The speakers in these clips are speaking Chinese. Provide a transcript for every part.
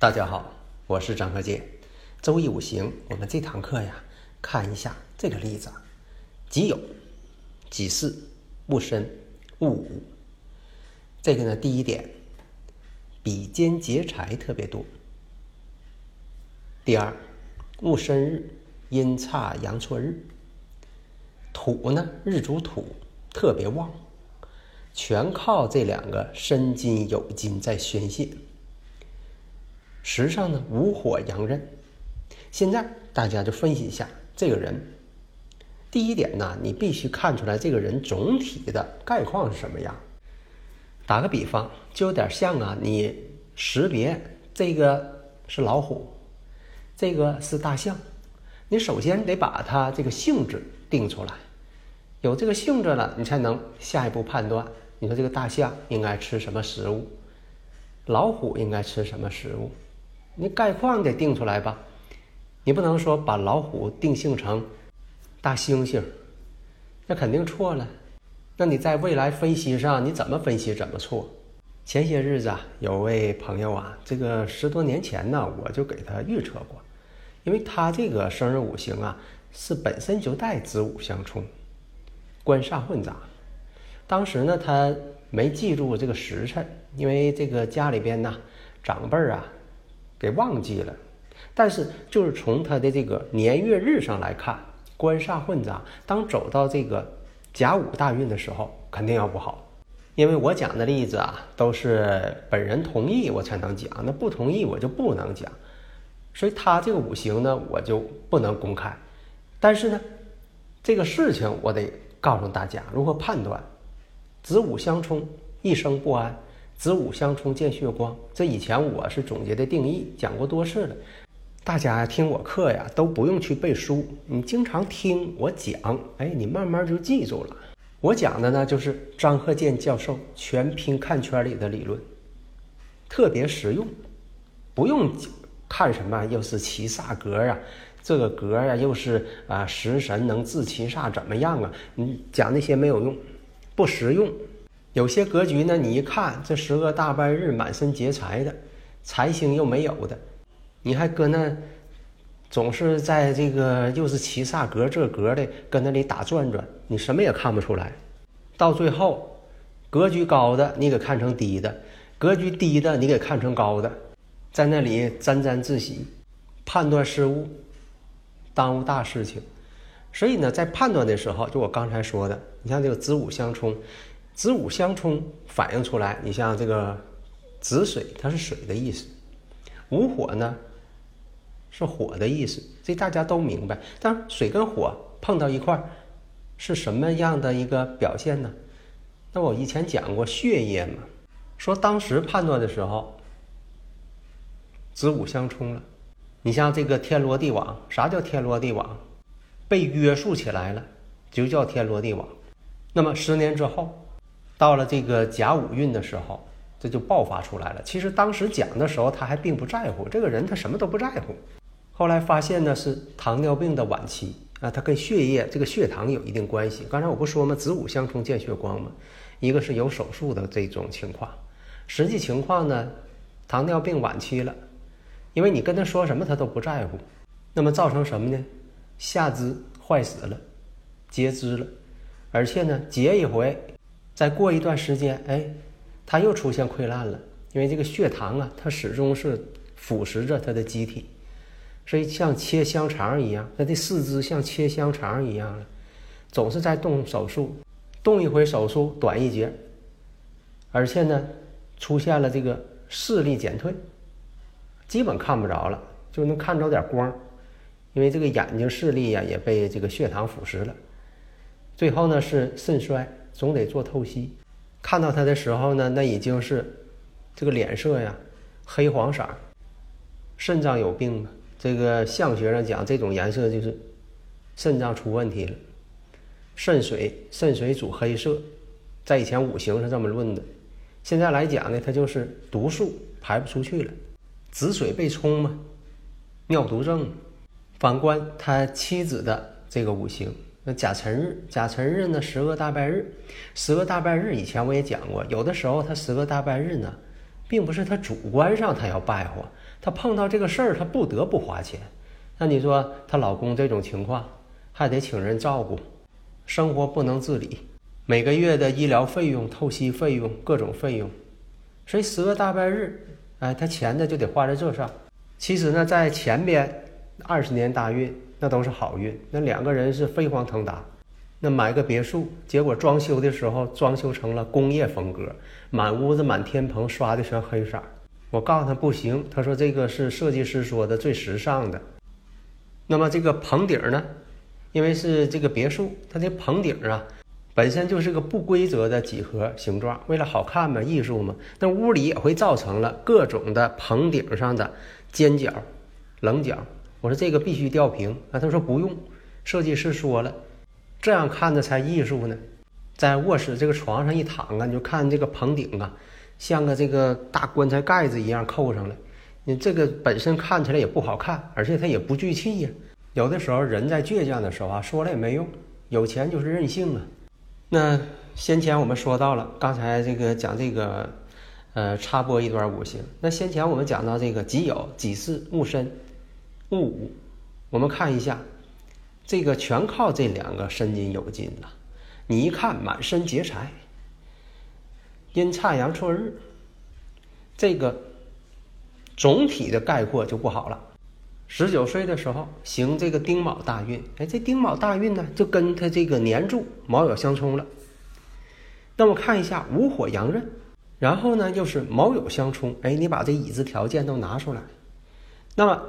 大家好，我是张和建。周易五行，我们这堂课呀，看一下这个例子：己酉、己巳、戊申、戊午。这个呢，第一点，比肩劫财特别多。第二，戊申日阴差阳错日，土呢，日主土特别旺，全靠这两个申金酉金在宣泄。时上呢，无火阳刃。现在大家就分析一下这个人。第一点呢，你必须看出来这个人总体的概况是什么样。打个比方，就有点像啊，你识别这个是老虎，这个是大象。你首先得把它这个性质定出来，有这个性质了，你才能下一步判断。你说这个大象应该吃什么食物，老虎应该吃什么食物。你概况得定出来吧，你不能说把老虎定性成大猩猩，那肯定错了。那你在未来分析上你怎么分析怎么错？前些日子啊，有位朋友啊，这个十多年前呢，我就给他预测过，因为他这个生日五行啊是本身就带子午相冲，官煞混杂。当时呢，他没记住这个时辰，因为这个家里边呢长辈啊。给忘记了，但是就是从他的这个年月日上来看，官煞混杂。当走到这个甲午大运的时候，肯定要不好。因为我讲的例子啊，都是本人同意我才能讲，那不同意我就不能讲。所以他这个五行呢，我就不能公开。但是呢，这个事情我得告诉大家如何判断。子午相冲，一生不安。子午相冲见血光，这以前我是总结的定义，讲过多次了。大家听我课呀，都不用去背书，你经常听我讲，哎，你慢慢就记住了。我讲的呢，就是张鹤健教授全拼看圈里的理论，特别实用，不用看什么又是七煞格啊，这个格呀又是啊食神能治七煞怎么样啊？你讲那些没有用，不实用。有些格局呢，你一看这十个大半日满身劫财的，财星又没有的，你还搁那总是在这个又是七煞格这格的搁那里打转转，你什么也看不出来。到最后，格局高的你给看成低的，格局低的你给看成高的，在那里沾沾自喜，判断失误，耽误大事情。所以呢，在判断的时候，就我刚才说的，你像这个子午相冲。子午相冲反映出来，你像这个子水，它是水的意思；午火呢是火的意思，这大家都明白。但水跟火碰到一块儿是什么样的一个表现呢？那我以前讲过血液嘛，说当时判断的时候，子午相冲了。你像这个天罗地网，啥叫天罗地网？被约束起来了，就叫天罗地网。那么十年之后。到了这个甲午运的时候，这就爆发出来了。其实当时讲的时候，他还并不在乎这个人，他什么都不在乎。后来发现呢，是糖尿病的晚期啊，他跟血液这个血糖有一定关系。刚才我不说吗？子午相冲见血光吗？一个是有手术的这种情况，实际情况呢，糖尿病晚期了，因为你跟他说什么他都不在乎，那么造成什么呢？下肢坏死了，截肢了，而且呢，截一回。再过一段时间，哎，他又出现溃烂了，因为这个血糖啊，它始终是腐蚀着他的机体，所以像切香肠一样，他的四肢像切香肠一样了，总是在动手术，动一回手术短一截，而且呢，出现了这个视力减退，基本看不着了，就能看着点光，因因为这个眼睛视力呀也被这个血糖腐蚀了。最后呢是肾衰，总得做透析。看到他的时候呢，那已经是这个脸色呀黑黄色，肾脏有病啊。这个相学上讲，这种颜色就是肾脏出问题了。肾水，肾水主黑色，在以前五行是这么论的。现在来讲呢，它就是毒素排不出去了，子水被冲嘛，尿毒症。反观他妻子的这个五行，那甲辰日，甲辰日呢，十个大拜日，十个大拜日以前我也讲过，有的时候他十个大拜日呢，并不是他主观上他要拜火，他碰到这个事儿，他不得不花钱。那你说她老公这种情况，还得请人照顾，生活不能自理。每个月的医疗费用、透析费用、各种费用，所以十个大拜日，哎，他钱呢就得花在这上。其实呢，在前边二十年大运，那都是好运。那两个人是飞黄腾达，那买个别墅，结果装修的时候装修成了工业风格，满屋子满天棚刷的全黑色。我告诉他不行，他说这个是设计师说的最时尚的。那么这个棚顶呢，因为是这个别墅，它这棚顶啊。本身就是个不规则的几何形状，为了好看嘛，艺术嘛，那屋里也会造成了各种的棚顶上的尖角、棱角。我说这个必须吊平啊，他说不用，设计师说了，这样看着才艺术呢。在卧室这个床上一躺啊，你就看这个棚顶啊，像个这个大棺材盖子一样扣上了。你这个本身看起来也不好看，而且它也不聚气呀。有的时候人在倔强的时候啊，说了也没用，有钱就是任性啊。那先前我们说到了，刚才这个讲这个，呃，插播一段五行。那先前我们讲到这个己酉、己巳、戊申、戊午，我们看一下，这个全靠这两个申金酉金了。你一看满身劫财，阴差阳错日，这个总体的概括就不好了。十九岁的时候行这个丁卯大运，哎，这丁卯大运呢，就跟他这个年柱卯酉相冲了。那么看一下午火阳刃，然后呢又是卯酉相冲，哎，你把这已知条件都拿出来。那么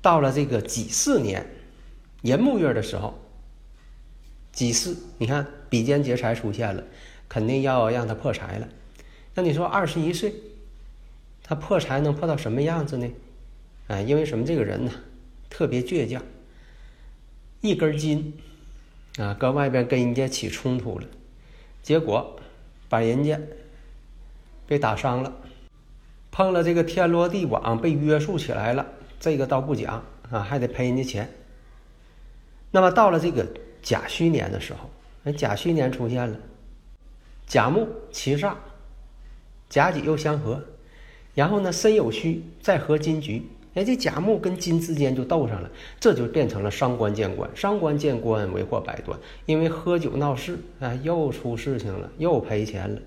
到了这个己巳年寅木月的时候，己巳，你看比肩劫财出现了，肯定要让他破财了。那你说二十一岁，他破财能破到什么样子呢？哎，因为什么？这个人呢，特别倔强，一根筋啊，搁外边跟人家起冲突了，结果把人家被打伤了，碰了这个天罗地网，被约束起来了。这个倒不讲啊，还得赔人家钱。那么到了这个甲戌年的时候，哎，甲戌年出现了，甲木七煞，甲己又相合，然后呢，申酉戌再合金局。哎，这甲木跟金之间就斗上了，这就变成了伤官见官，伤官见官为祸百端。因为喝酒闹事，哎，又出事情了，又赔钱了。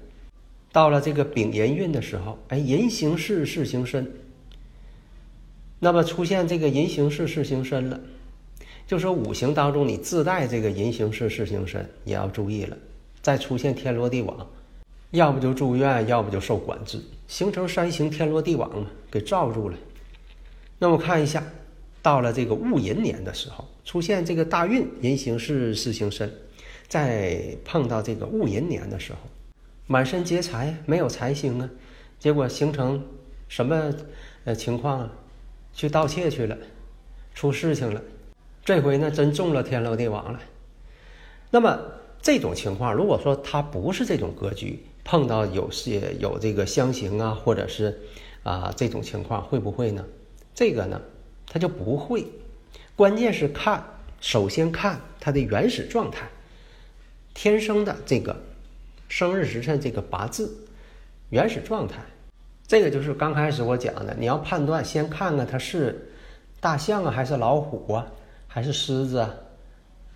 到了这个丙寅运的时候，哎，寅行事，事行身。那么出现这个寅行事，事行身了，就说五行当中你自带这个寅行事，事行身也要注意了。再出现天罗地网，要不就住院，要不就受管制，形成三行天罗地网嘛，给罩住了。那么看一下，到了这个戊寅年的时候，出现这个大运，寅行事，事行身，再碰到这个戊寅年的时候，满身劫财，没有财星啊，结果形成什么呃情况啊？去盗窃去了，出事情了，这回呢真中了天罗地网了。那么这种情况，如果说他不是这种格局，碰到有些有这个相刑啊，或者是啊这种情况，会不会呢？这个呢，他就不会。关键是看，首先看他的原始状态，天生的这个生日时辰这个八字原始状态。这个就是刚开始我讲的，你要判断，先看看它是大象啊，还是老虎啊，还是狮子啊，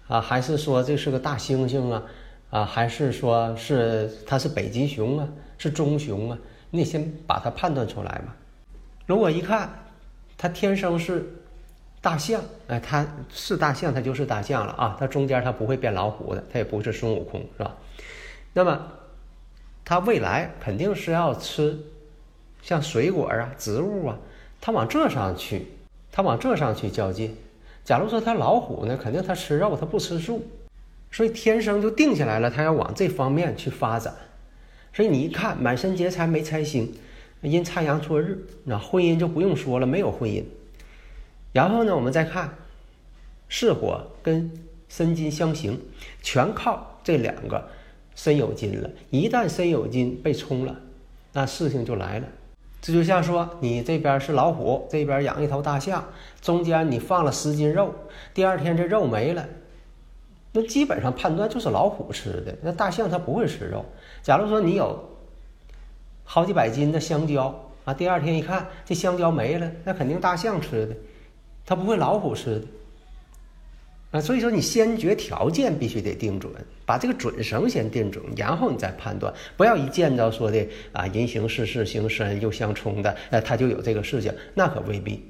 啊，还是说这是个大猩猩啊，啊，还是说是它是北极熊啊，是棕熊啊？你得先把它判断出来嘛。如果一看，它天生是大象，哎，它是大象，它就是大象了啊！它中间它不会变老虎的，它也不是孙悟空，是吧？那么它未来肯定是要吃像水果啊、植物啊，它往这上去，它往这上去较劲，假如说它老虎呢，肯定它吃肉，它不吃素，所以天生就定下来了，他要往这方面去发展。所以你一看满身劫财没财星，阴差阳错日，那婚姻就不用说了，没有婚姻。然后呢，我们再看巳火跟申金相刑，全靠这两个申酉金了。一旦申酉金被冲了，那事情就来了。这就像说，你这边是老虎，这边养一头大象，中间你放了十斤肉，第二天这肉没了，那基本上判断就是老虎吃的。那大象它不会吃肉。假如说你有好几百斤的香蕉啊，第二天一看这香蕉没了，那肯定大象吃的，它不会老虎吃的。啊，所以说你先决条件必须得定准，把这个准绳先定准，然后你再判断，不要一见着说的啊，人行事事行身又相冲的，呃，他就有这个事情，那可未必。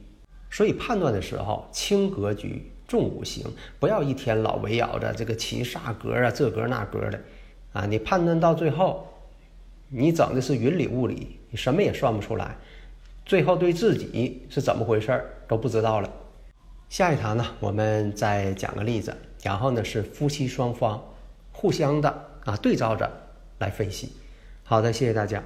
所以判断的时候轻格局重五行，不要一天老围绕着这个七煞格啊，这格那格的，啊，你判断到最后，你整的是云里雾里，你什么也算不出来，最后对自己是怎么回事都不知道了。下一堂呢，我们再讲个例子，然后呢是夫妻双方互相的啊对照着来分析。好的，谢谢大家。